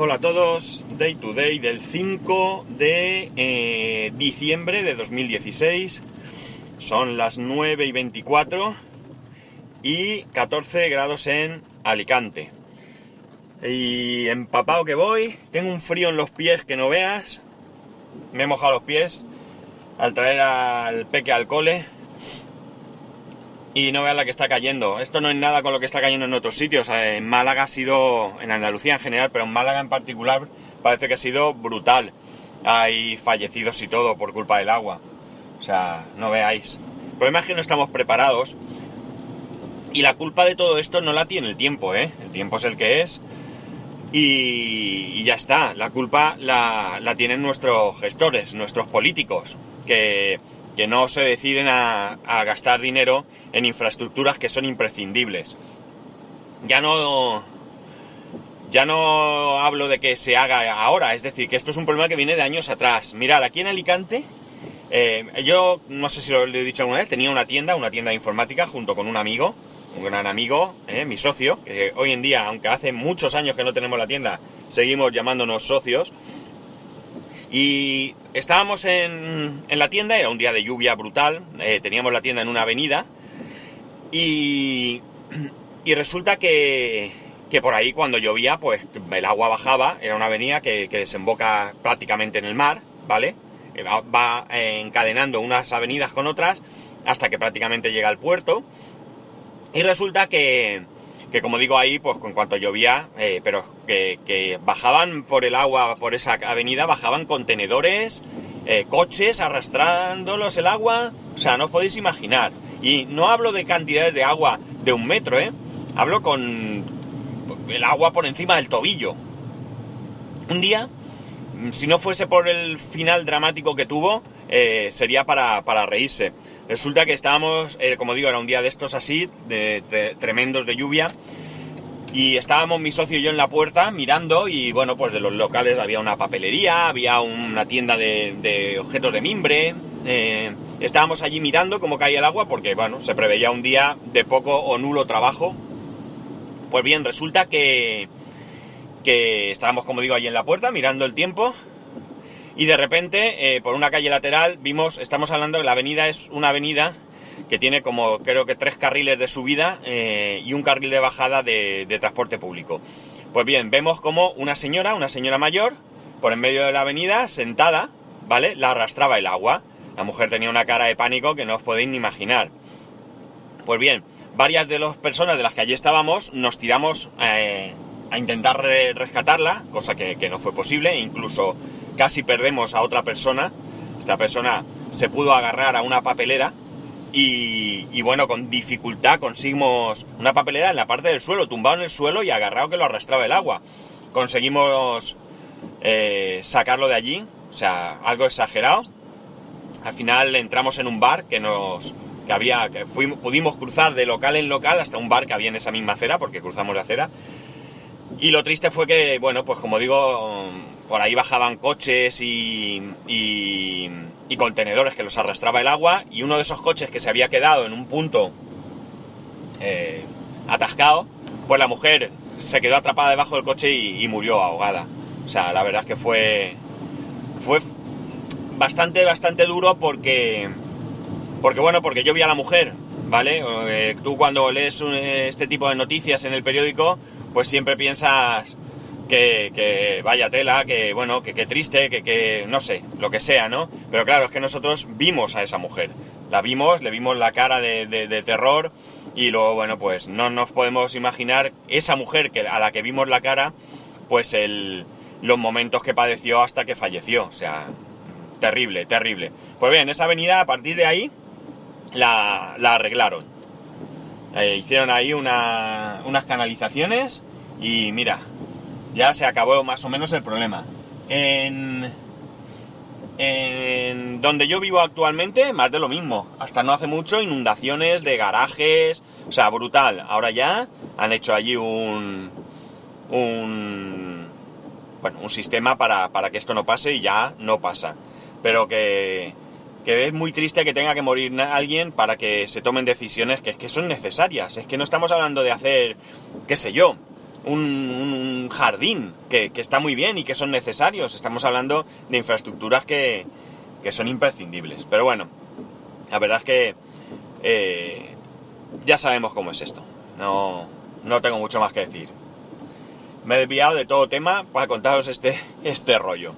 hola a todos. Day to day del 5 de eh, diciembre de 2016. Son las 9 y 24 y 14 grados en Alicante. Y empapado que voy, tengo un frío en los pies que no veas. Me he mojado los pies al traer al peque al cole. Y no veas la que está cayendo. Esto no es nada con lo que está cayendo en otros sitios. En Málaga ha sido, en Andalucía en general, pero en Málaga en particular parece que ha sido brutal. Hay fallecidos y todo por culpa del agua. O sea, no veáis. El problema es que no estamos preparados. Y la culpa de todo esto no la tiene el tiempo, ¿eh? El tiempo es el que es. Y, ya está. La culpa la, tienen nuestros gestores, nuestros políticos, que, no se deciden a, gastar dinero en infraestructuras que son imprescindibles. Ya no. Ya no hablo de que se haga ahora, es decir, que esto es un problema que viene de años atrás. Mirad, aquí en Alicante, eh, yo no sé si lo he dicho alguna vez, tenía una tienda, una tienda informática junto con un amigo, un gran amigo, eh, mi socio, que hoy en día, aunque hace muchos años que no tenemos la tienda, seguimos llamándonos socios. Y estábamos en, la tienda, era un día de lluvia brutal, eh, teníamos la tienda en una avenida y, y resulta que, que, por ahí cuando llovía, pues el agua bajaba, era una avenida que, que desemboca prácticamente en el mar, ¿vale? Eh, va, va encadenando unas avenidas con otras hasta que prácticamente llega al puerto y resulta que, que como digo ahí, pues en cuanto llovía, eh, pero que, bajaban por el agua, por esa avenida, bajaban contenedores, eh, coches arrastrándolos el agua, o sea, no os podéis imaginar. Y no hablo de cantidades de agua de un metro, ¿eh? Hablo con el agua por encima del tobillo. Un día, si no fuese por el final dramático que tuvo, eh, sería para, para reírse. Resulta que estábamos, eh, como digo, era un día de estos así, de, tremendos de lluvia, y estábamos mi socio y yo en la puerta mirando y bueno, pues de los locales había una papelería, había una tienda de, objetos de mimbre, eh, estábamos allí mirando cómo caía el agua porque bueno, se preveía un día de poco o nulo trabajo. Pues bien, resulta que, que estábamos, como digo, allí en la puerta mirando el tiempo y de repente, eh, por una calle lateral, vimos, estamos hablando la avenida, es una avenida que tiene como creo que tres carriles de subida eh, y un carril de bajada de, transporte público. Pues bien, vemos como una señora, una señora mayor, por en medio de la avenida, sentada, ¿vale? La arrastraba el agua. La mujer tenía una cara de pánico que no os podéis ni imaginar. Pues bien, varias de las personas de las que allí estábamos nos tiramos eh, a intentar rescatarla, cosa que, que no fue posible, incluso casi perdemos a otra persona. Esta persona se pudo agarrar a una papelera y, bueno, con dificultad conseguimos una papelera en la parte del suelo, tumbado en el suelo y agarrado que lo arrastraba el agua. Conseguimos eh, sacarlo de allí, o sea, algo exagerado. Al final entramos en un bar que nos que había que fuimos, pudimos cruzar de local en local hasta un bar que había en esa misma acera porque cruzamos de acera. Y lo triste fue que, bueno, pues como digo, por ahí bajaban coches y, y, contenedores que los arrastraba el agua y uno de esos coches que se había quedado en un punto eh, atascado, pues la mujer se quedó atrapada debajo del coche y, murió ahogada. O sea, la verdad es que fue, fue bastante, bastante duro porque, porque bueno, porque yo vi a la mujer, ¿vale? Eh, tú cuando lees este tipo de noticias en el periódico, pues siempre piensas que, vaya tela, que bueno, que, triste, que, que no sé, lo que sea, ¿no? Pero claro, es que nosotros vimos a esa mujer. La vimos, le vimos la cara de, terror y luego, bueno, pues no nos podemos imaginar esa mujer que, a la que vimos la cara, pues el, los momentos que padeció hasta que falleció. O sea, terrible, terrible. Pues bien, esa avenida a partir de ahí la, arreglaron. Eh, hicieron ahí unas canalizaciones y mira, ya se acabó más o menos el problema. En, en donde yo vivo actualmente, más de lo mismo. Hasta no hace mucho, inundaciones de garajes, o sea, brutal. Ahora ya han hecho allí un, un, bueno, un sistema para, para que esto no pase y ya no pasa. Pero que, que es muy triste que tenga que morir alguien para que se tomen decisiones que, que son necesarias. Es que no estamos hablando de hacer, qué sé yo, un, jardín que, está muy bien y que son necesarios. Estamos hablando de infraestructuras que, que son imprescindibles. Pero bueno, la verdad es que eh, ya sabemos cómo es esto. No, no tengo mucho más que decir. Me he desviado de todo tema para contaros este, este rollo.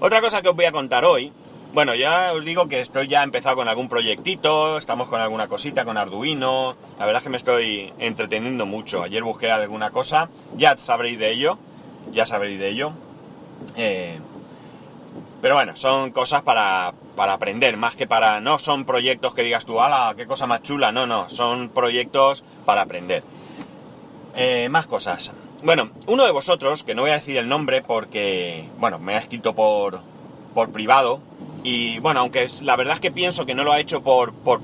Otra cosa que os voy a contar hoy, bueno, ya os digo que estoy ya empezado con algún proyectito, estamos con alguna cosita con Arduino, la verdad es que me estoy entreteniendo mucho. Ayer busqué alguna cosa, ya sabréis de ello, ya sabréis de ello. Eh, pero bueno, son cosas para, para aprender, más que para... No son proyectos que digas tú, ¡hala, qué cosa más chula! No, no, son proyectos para aprender. Eh, más cosas. Bueno, uno de vosotros, que no voy a decir el nombre porque, bueno, me ha escrito por, por privado, y bueno, aunque la verdad es que pienso que no lo ha hecho por, por,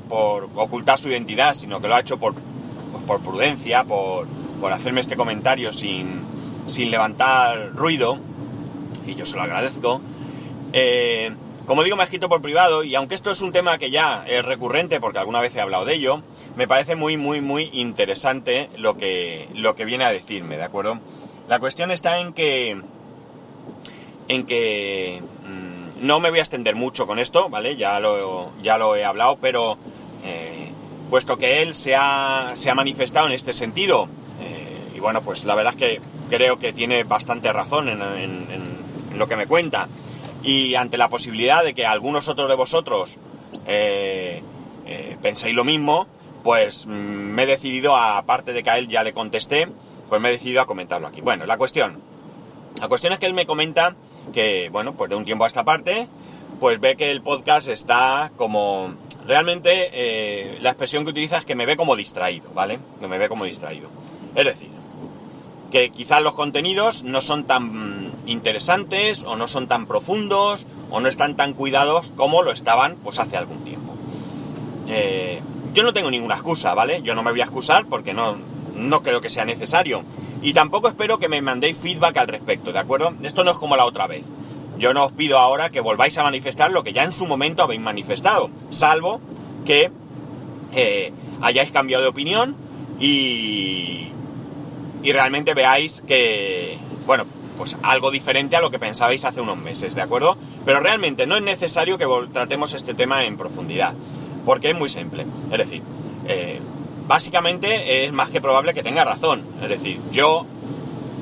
ocultar su identidad, sino que lo ha hecho por, pues por prudencia, por, por hacerme este comentario sin, sin levantar ruido, y yo se lo agradezco. Eh, como digo, me ha escrito por privado y aunque esto es un tema que ya es recurrente, porque alguna vez he hablado de ello, me parece muy, muy, muy interesante lo que, lo que viene a decirme, ¿de acuerdo? La cuestión está en que... en que... No me voy a extender mucho con esto, ¿vale? Ya lo, ya lo he hablado, pero... Eh, puesto que él se ha, se ha manifestado en este sentido, eh, y bueno, pues la verdad es que creo que tiene bastante razón en lo que me cuenta, y ante la posibilidad de que algunos otros de vosotros eh, penséis lo mismo, pues mm, me he decidido, aparte de que a él ya le contesté, pues me he decidido a comentarlo aquí. Bueno, la cuestión. La cuestión es que él me comenta que, bueno, pues de un tiempo a esta parte, pues ve que el podcast está como... Realmente eh, la expresión que utiliza es que me ve como distraído, ¿vale? Que me ve como distraído. Es decir, que quizás los contenidos no son tan interesantes o no son tan profundos o no están tan cuidados como lo estaban pues hace algún tiempo. Eh, yo no tengo ninguna excusa, ¿vale? Yo no me voy a excusar porque no, no creo que sea necesario. Y tampoco espero que me mandéis feedback al respecto, ¿de acuerdo? Esto no es como la otra vez. Yo no os pido ahora que volváis a manifestar lo que ya en su momento habéis manifestado, salvo que eh, hayáis cambiado de opinión y, y realmente veáis que, bueno, pues algo diferente a lo que pensabais hace unos meses, ¿de acuerdo? Pero realmente no es necesario que tratemos este tema en profundidad, porque es muy simple. Es decir, eh, básicamente es más que probable que tenga razón. Es decir, yo...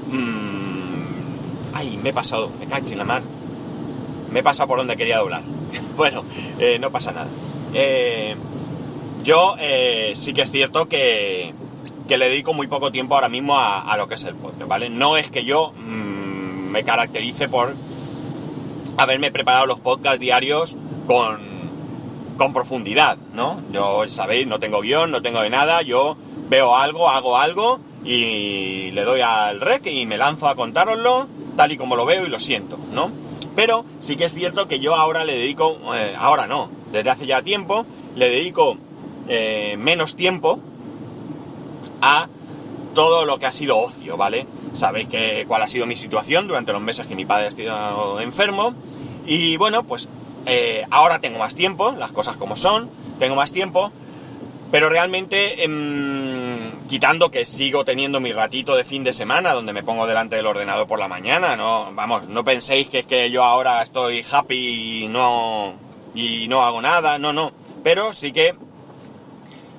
Mmm, ay, me he pasado, me cacho en la mar. Me he pasado por donde quería doblar. bueno, eh, no pasa nada. Eh, yo sí que es cierto que que le dedico muy poco tiempo ahora mismo a, lo que es el podcast, ¿vale? No es que yo mm, me caracterice por haberme preparado los podcasts diarios con, con profundidad, ¿no? Yo, sabéis, no tengo guion, no tengo de nada, yo veo algo, hago algo y le doy al rec y me lanzo a contároslo tal y como lo veo y lo siento, ¿no? Pero sí que es cierto que yo ahora le dedico, eh, ahora no, desde hace ya tiempo, le dedico eh, menos tiempo a todo lo que ha sido ocio, ¿vale? Sabéis que, cuál ha sido mi situación durante los meses que mi padre ha estado enfermo. Y bueno, pues eh, ahora tengo más tiempo, las cosas como son, tengo más tiempo, pero realmente, em, quitando que sigo teniendo mi ratito de fin de semana, donde me pongo delante del ordenador por la mañana, no, vamos, no penséis que es que yo ahora estoy happy y no, y no hago nada, no, no, pero sí que,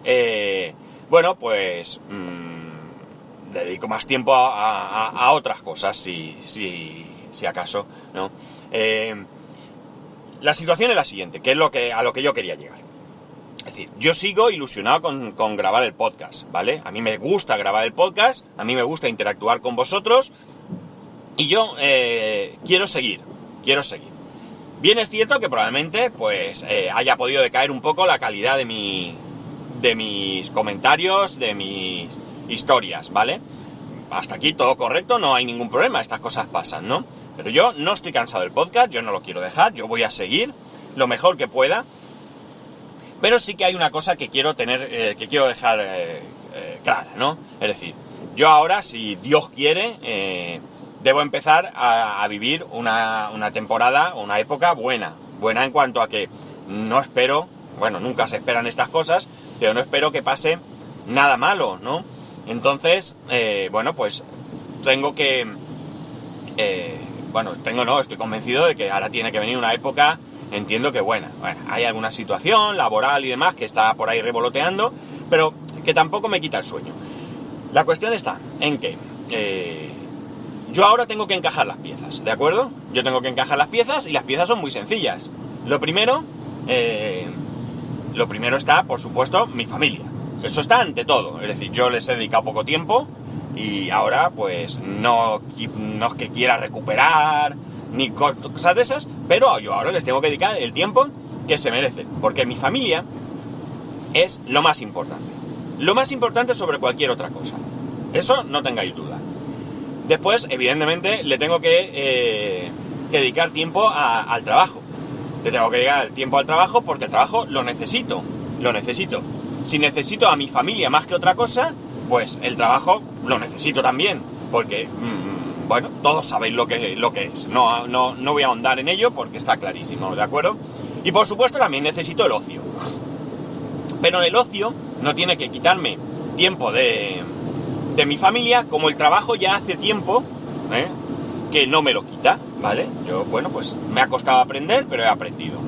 eh, bueno, pues mmm, dedico más tiempo a, otras cosas, si, si, si acaso, ¿no? Eh, la situación es la siguiente, que es lo que, a lo que yo quería llegar. Es decir, yo sigo ilusionado con, grabar el podcast, ¿vale? A mí me gusta grabar el podcast, a mí me gusta interactuar con vosotros y yo eh, quiero seguir, quiero seguir. Bien es cierto que probablemente pues eh, haya podido decaer un poco la calidad de mi, de mis comentarios, de mis historias, ¿vale? Hasta aquí todo correcto, no hay ningún problema, estas cosas pasan, ¿no? Pero yo no estoy cansado del podcast, yo no lo quiero dejar, yo voy a seguir lo mejor que pueda. Pero sí que hay una cosa que quiero tener, eh, que quiero dejar eh, eh, clara, ¿no? Es decir, yo ahora, si Dios quiere, debo empezar a, vivir una, una temporada, una época buena. Buena en cuanto a que no espero, bueno, nunca se esperan estas cosas, pero no espero que pase nada malo, ¿no? Entonces, eh, bueno, pues tengo que... bueno, tengo no, estoy convencido de que ahora tiene que venir una época, entiendo que buena. Bueno, hay alguna situación laboral y demás que está por ahí revoloteando, pero que tampoco me quita el sueño. La cuestión está en que eh, yo ahora tengo que encajar las piezas, ¿de acuerdo? Yo tengo que encajar las piezas y las piezas son muy sencillas. Lo primero, eh, lo primero está, por supuesto, mi familia. Eso está ante todo. Es decir, yo les he dedicado poco tiempo y ahora, pues, no, no es que quiera recuperar ni co- cosas de esas, pero yo ahora les tengo que dedicar el tiempo que se merecen. Porque mi familia es lo más importante. Lo más importante sobre cualquier otra cosa. Eso no tengáis duda. Después, evidentemente, le tengo que, eh, dedicar tiempo al trabajo. Le tengo que dedicar tiempo al trabajo porque el trabajo lo necesito. Lo necesito. Si necesito a mi familia más que otra cosa, pues el trabajo lo necesito también. Porque, mm, bueno, todos sabéis lo que, lo que es. No, no, no voy a ahondar en ello porque está clarísimo, ¿de acuerdo? Y por supuesto también necesito el ocio. Pero el ocio no tiene que quitarme tiempo de, de mi familia, como el trabajo ya hace tiempo ¿eh? que no me lo quita, ¿vale? Yo, bueno, pues me ha costado aprender, pero he aprendido.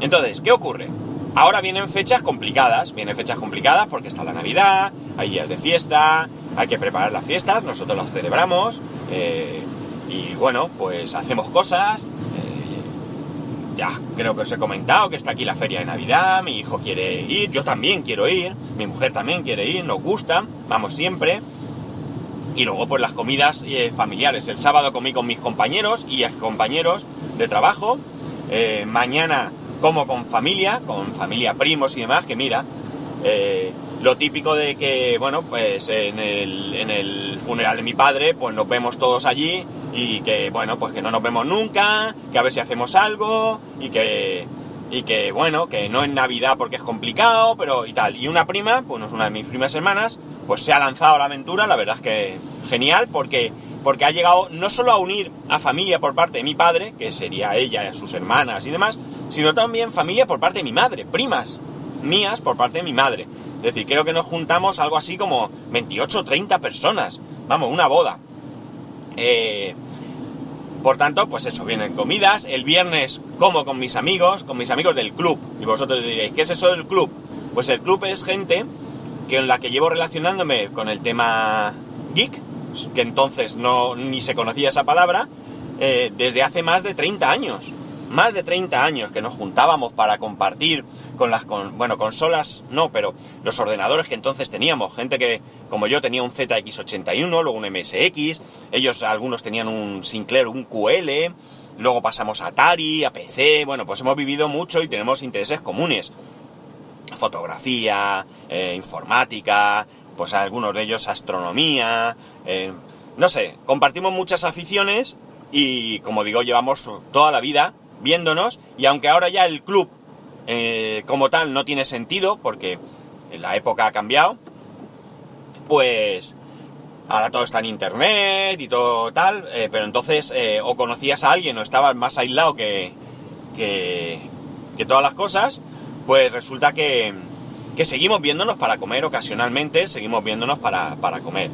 Entonces, ¿qué ocurre? Ahora vienen fechas complicadas, vienen fechas complicadas porque está la Navidad, hay días de fiesta, hay que preparar las fiestas, nosotros las celebramos, eh, y bueno, pues hacemos cosas, eh, ya creo que os he comentado que está aquí la feria de Navidad, mi hijo quiere ir, yo también quiero ir, mi mujer también quiere ir, nos gusta, vamos siempre. Y luego pues las comidas eh, familiares. El sábado comí con mis compañeros y compañeros de trabajo. Mañana como con familia, con familia primos y demás, que mira, lo típico de que, bueno, pues en el, en el funeral de mi padre, pues nos vemos todos allí y que, bueno, pues que no nos vemos nunca, que a ver si hacemos algo y que, y que, bueno, que no en Navidad porque es complicado, pero y tal. Y una prima, pues una de mis primas hermanas, pues se ha lanzado a la aventura, la verdad es que genial, porque, porque ha llegado no solo a unir a familia por parte de mi padre, que sería ella, sus hermanas y demás, sino también familia por parte de mi madre, primas mías por parte de mi madre. Es decir, creo que nos juntamos algo así como 28 o 30 personas. Vamos, una boda. Eh, por tanto, pues eso, vienen comidas. El viernes como con mis amigos, con mis amigos del club. Y vosotros diréis, ¿qué es eso del club? Pues el club es gente en la que llevo relacionándome con el tema geek, que entonces no ni se conocía esa palabra, eh, desde hace más de 30 años. Más de 30 años que nos juntábamos para compartir con las con, bueno, consolas, no, pero los ordenadores que entonces teníamos. Gente que, como yo, tenía un ZX81, luego un MSX, ellos algunos tenían un Sinclair, un QL, luego pasamos a Atari, a PC, bueno, pues hemos vivido mucho y tenemos intereses comunes fotografía, eh, informática, pues algunos de ellos astronomía, eh, no sé, compartimos muchas aficiones y como digo, llevamos toda la vida viéndonos y aunque ahora ya el club eh, como tal no tiene sentido porque la época ha cambiado, pues ahora todo está en internet y todo tal, eh, pero entonces eh, o conocías a alguien o estabas más aislado que, que, que todas las cosas, pues resulta que, que, seguimos viéndonos para comer ocasionalmente, seguimos viéndonos para, para comer.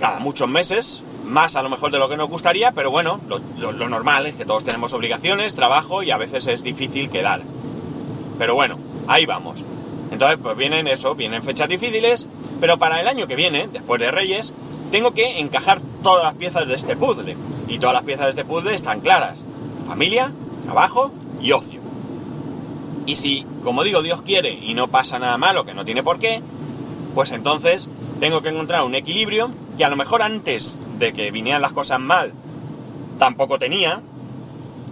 Cada muchos meses, más a lo mejor de lo que nos gustaría, pero bueno, lo, normal es que todos tenemos obligaciones, trabajo y a veces es difícil quedar. Pero bueno, ahí vamos. Entonces, pues vienen eso, vienen fechas difíciles, pero para el año que viene, después de Reyes, tengo que encajar todas las piezas de este puzzle. Y todas las piezas de este puzzle están claras. Familia, trabajo y ocio. Y si, como digo, Dios quiere y no pasa nada malo, que no tiene por qué, pues entonces tengo que encontrar un equilibrio que a lo mejor antes de que vinieran las cosas mal tampoco tenía.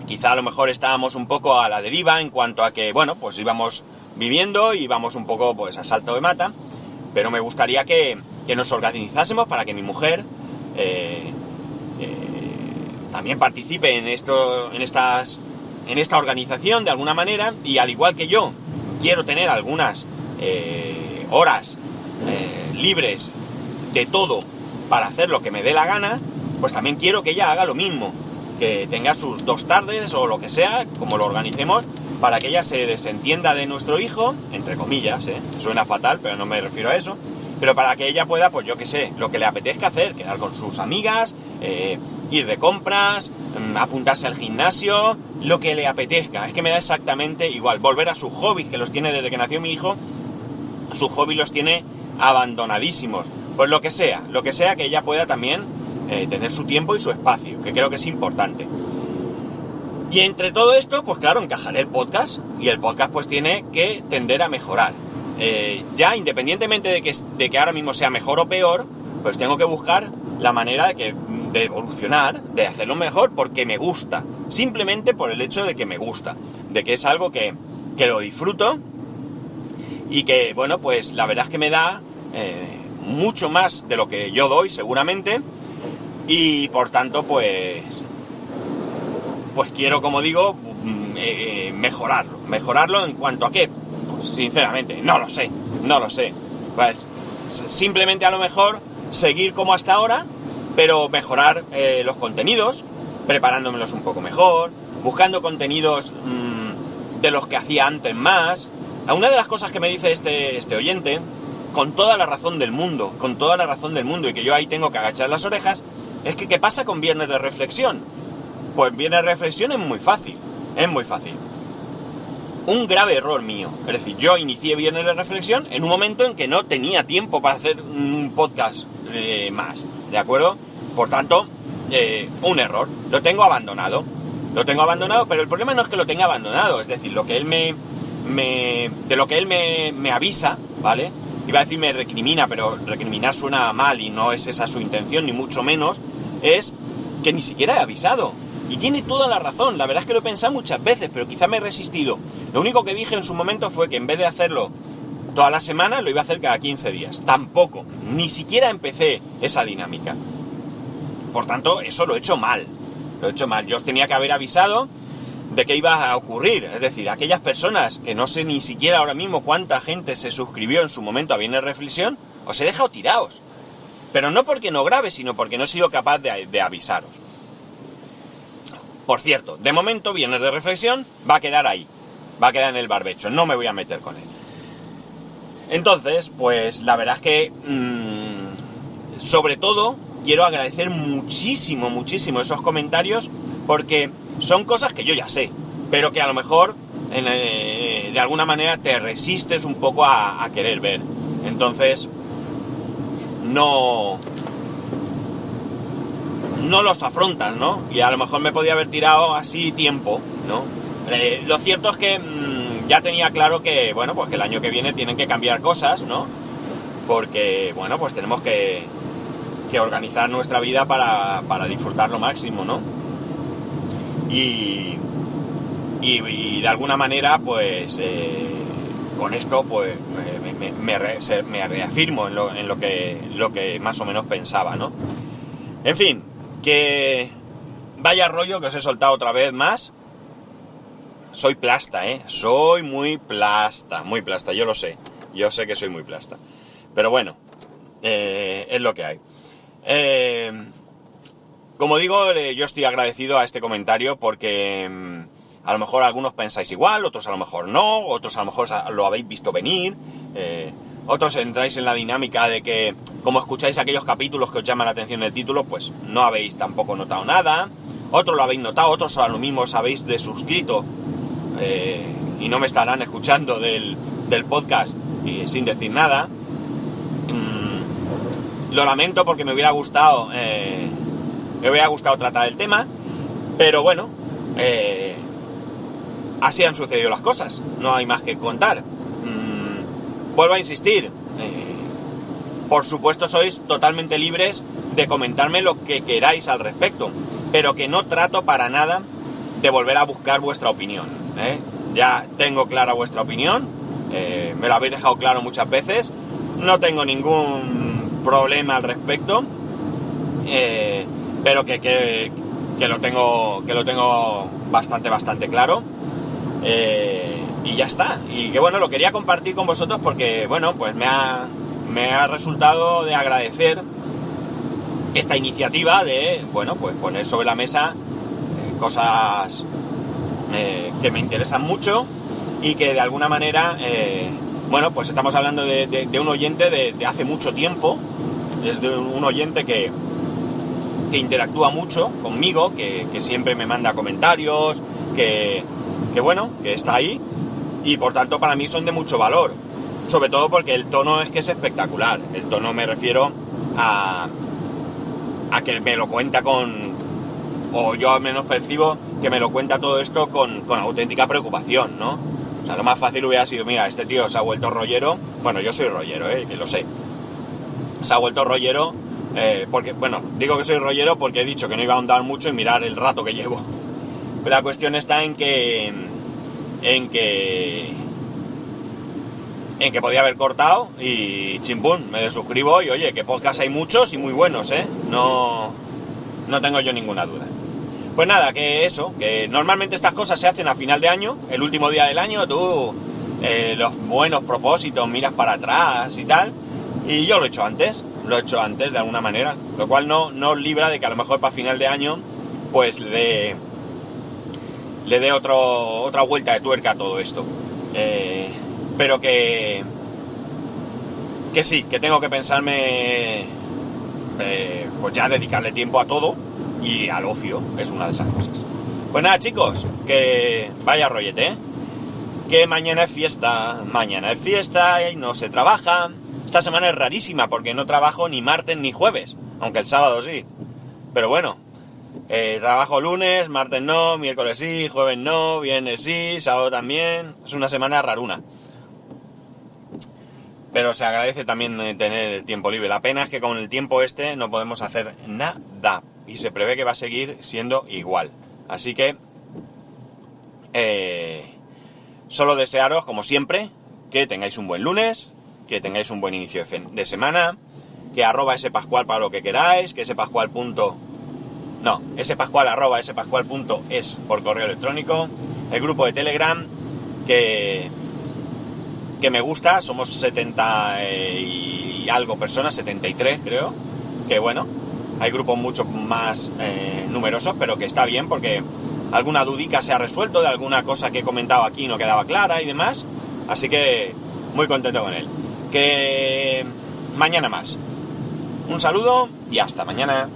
Quizá a lo mejor estábamos un poco a la deriva en cuanto a que, bueno, pues íbamos viviendo y íbamos un poco pues a salto de mata, pero me gustaría que, que nos organizásemos para que mi mujer eh, eh, también participe en esto, en estas en esta organización de alguna manera y al igual que yo quiero tener algunas eh, horas libres de todo para hacer lo que me dé la gana, pues también quiero que ella haga lo mismo, que tenga sus dos tardes o lo que sea, como lo organicemos, para que ella se desentienda de nuestro hijo, entre comillas, ¿eh? suena fatal, pero no me refiero a eso, pero para que ella pueda, pues yo qué sé, lo que le apetezca hacer, quedar con sus amigas, eh, ir de compras, mm, apuntarse al gimnasio, lo que le apetezca. Es que me da exactamente igual. Volver a sus hobbies, que los tiene desde que nació mi hijo, sus hobbies los tiene abandonadísimos. Pues lo que sea, lo que sea que ella pueda también eh, tener su tiempo y su espacio, que creo que es importante. Y entre todo esto, pues claro, encajaré el podcast y el podcast pues tiene que tender a mejorar. Eh, ya independientemente de que, de que ahora mismo sea mejor o peor, pues tengo que buscar la manera de, que, de evolucionar, de hacerlo mejor porque me gusta. Simplemente por el hecho de que me gusta, de que es algo que, que lo disfruto y que, bueno, pues la verdad es que me da eh, mucho más de lo que yo doy seguramente. Y por tanto pues pues quiero como digo mm, eh, eh, mejorarlo. Mejorarlo en cuanto a qué pues, sinceramente no lo sé no lo sé. Pues simplemente a lo mejor seguir como hasta ahora pero mejorar los contenidos preparándomelos un poco mejor buscando contenidos mmm, de los que hacía antes más. Una de las cosas que me dice este, este oyente, con toda la razón del mundo, con toda la razón del mundo, y que yo ahí tengo que agachar las orejas, es que ¿qué pasa con viernes de reflexión? Pues viernes de reflexión es muy fácil, es muy fácil. Un grave error mío. Es decir, yo inicié viernes de reflexión en un momento en que no tenía tiempo para hacer un podcast eh, más, ¿de acuerdo? Por tanto, eh, un error. Lo tengo abandonado. Lo tengo abandonado, pero el problema no es que lo tenga abandonado, es decir, lo que él me, de lo que él me, avisa, ¿vale? Iba a decir me recrimina, pero recriminar suena mal y no es esa su intención, ni mucho menos, es que ni siquiera he avisado. Y tiene toda la razón, la verdad es que lo he pensado muchas veces, pero quizá me he resistido. Lo único que dije en su momento fue que en vez de hacerlo toda la semana, lo iba a hacer cada 15 días. Tampoco, ni siquiera empecé esa dinámica. Por tanto, eso lo he hecho mal. Lo he hecho mal. Yo os tenía que haber avisado de qué iba a ocurrir. Es decir, aquellas personas que no sé ni siquiera ahora mismo cuánta gente se suscribió en su momento a Bienes Reflexión, os he dejado tirados. Pero no porque no grabe, sino porque no he sido capaz de, avisaros. Por cierto, de momento Bienes de Reflexión va a quedar ahí. Va a quedar en el barbecho. No me voy a meter con él. Entonces, pues la verdad es que... Mmm, sobre todo, quiero agradecer muchísimo, muchísimo esos comentarios porque son cosas que yo ya sé, pero que a lo mejor eh, de alguna manera te resistes un poco a, querer ver. Entonces, no, no los afrontas, ¿no? Y a lo mejor me podía haber tirado así tiempo, ¿no? Eh, lo cierto es que mmm, ya tenía claro que, bueno, pues que el año que viene tienen que cambiar cosas, ¿no? Porque, bueno, pues tenemos que, que organizar nuestra vida para, para disfrutar lo máximo, ¿no? Y, y, de alguna manera, pues eh, con esto, pues me, me, reafirmo en, lo, en lo, que, lo que más o menos pensaba, ¿no? En fin, que vaya rollo que os he soltado otra vez más. Soy plasta, ¿eh? Soy muy plasta, muy plasta, yo lo sé. Yo sé que soy muy plasta. Pero bueno, eh, es lo que hay. Eh, como digo, eh, yo estoy agradecido a este comentario porque mm, a lo mejor algunos pensáis igual, otros a lo mejor no, otros a lo mejor lo habéis visto venir, eh, otros entráis en la dinámica de que como escucháis aquellos capítulos que os llaman la atención el título, pues no habéis tampoco notado nada, otros lo habéis notado, otros a lo mismo os habéis desuscrito eh, y no me estarán escuchando del, podcast y sin decir nada. Mm, lo lamento porque me hubiera gustado me hubiera gustado tratar el tema, pero bueno, eh, así han sucedido las cosas, no hay más que contar. Mm, vuelvo a insistir, eh, por supuesto sois totalmente libres de comentarme lo que queráis al respecto, pero que no trato para nada de volver a buscar vuestra opinión. ¿eh? Ya tengo clara vuestra opinión, me lo habéis dejado claro muchas veces, no tengo ningún problema al respecto pero que, que, lo tengo que lo tengo bastante bastante claro. Eh, y ya está. Y que bueno lo quería compartir con vosotros porque bueno pues me ha me ha resultado de agradecer esta iniciativa de bueno pues poner sobre la mesa eh, cosas eh, que me interesan mucho y que de alguna manera Bueno, pues estamos hablando de, un oyente de, hace mucho tiempo, es de un oyente que, que interactúa mucho conmigo, que, siempre me manda comentarios, que, bueno, que está ahí, y por tanto para mí son de mucho valor. Sobre todo porque el tono es que es espectacular. El tono me refiero a, a que me lo cuenta con, o yo al menos percibo que me lo cuenta todo esto con, auténtica preocupación, ¿no? O sea, lo más fácil hubiera sido, mira, este tío se ha vuelto rollero, bueno, yo soy rollero, ¿eh? Que lo sé. Se ha vuelto rollero, eh, porque, bueno, digo que soy rollero porque he dicho que no iba a ahondar mucho en mirar el rato que llevo. Pero la cuestión está en que, en que, en que podía haber cortado y chimpún, me desuscribo y oye, que podcast hay muchos y muy buenos, ¿eh? No, no tengo yo ninguna duda. Pues nada, que eso, que normalmente estas cosas se hacen a final de año, el último día del año, tú eh, los buenos propósitos miras para atrás y tal, y yo lo he hecho antes, lo he hecho antes de alguna manera, lo cual no, no libra de que a lo mejor para final de año pues le dé, le dé otro, otra vuelta de tuerca a todo esto. Eh, pero que, que sí, que tengo que pensarme, eh, pues ya dedicarle tiempo a todo y al ocio es una de esas cosas. Pues nada, chicos, que vaya rollete, ¿eh? Que mañana es fiesta, mañana es fiesta y no se trabaja. Esta semana es rarísima porque no trabajo ni martes ni jueves, aunque el sábado sí. Pero bueno, eh, trabajo lunes, martes no, miércoles sí, jueves no, viernes sí, sábado también. Es una semana raruna. Pero se agradece también tener el tiempo libre. La pena es que con el tiempo este no podemos hacer nada y se prevé que va a seguir siendo igual. Así que eh, solo desearos, como siempre, que tengáis un buen lunes, que tengáis un buen inicio de semana, que arroba ese pascual para lo que queráis, que ese pascual punto... No, ese pascual arroba ese pascual punto es por correo electrónico, el grupo de Telegram, que, que me gusta, somos 70 y algo personas, 73 creo, que bueno, hay grupos mucho más eh, numerosos, pero que está bien porque alguna dudica se ha resuelto de alguna cosa que he comentado aquí no quedaba clara y demás. Así que muy contento con él. Que mañana más. Un saludo y hasta mañana.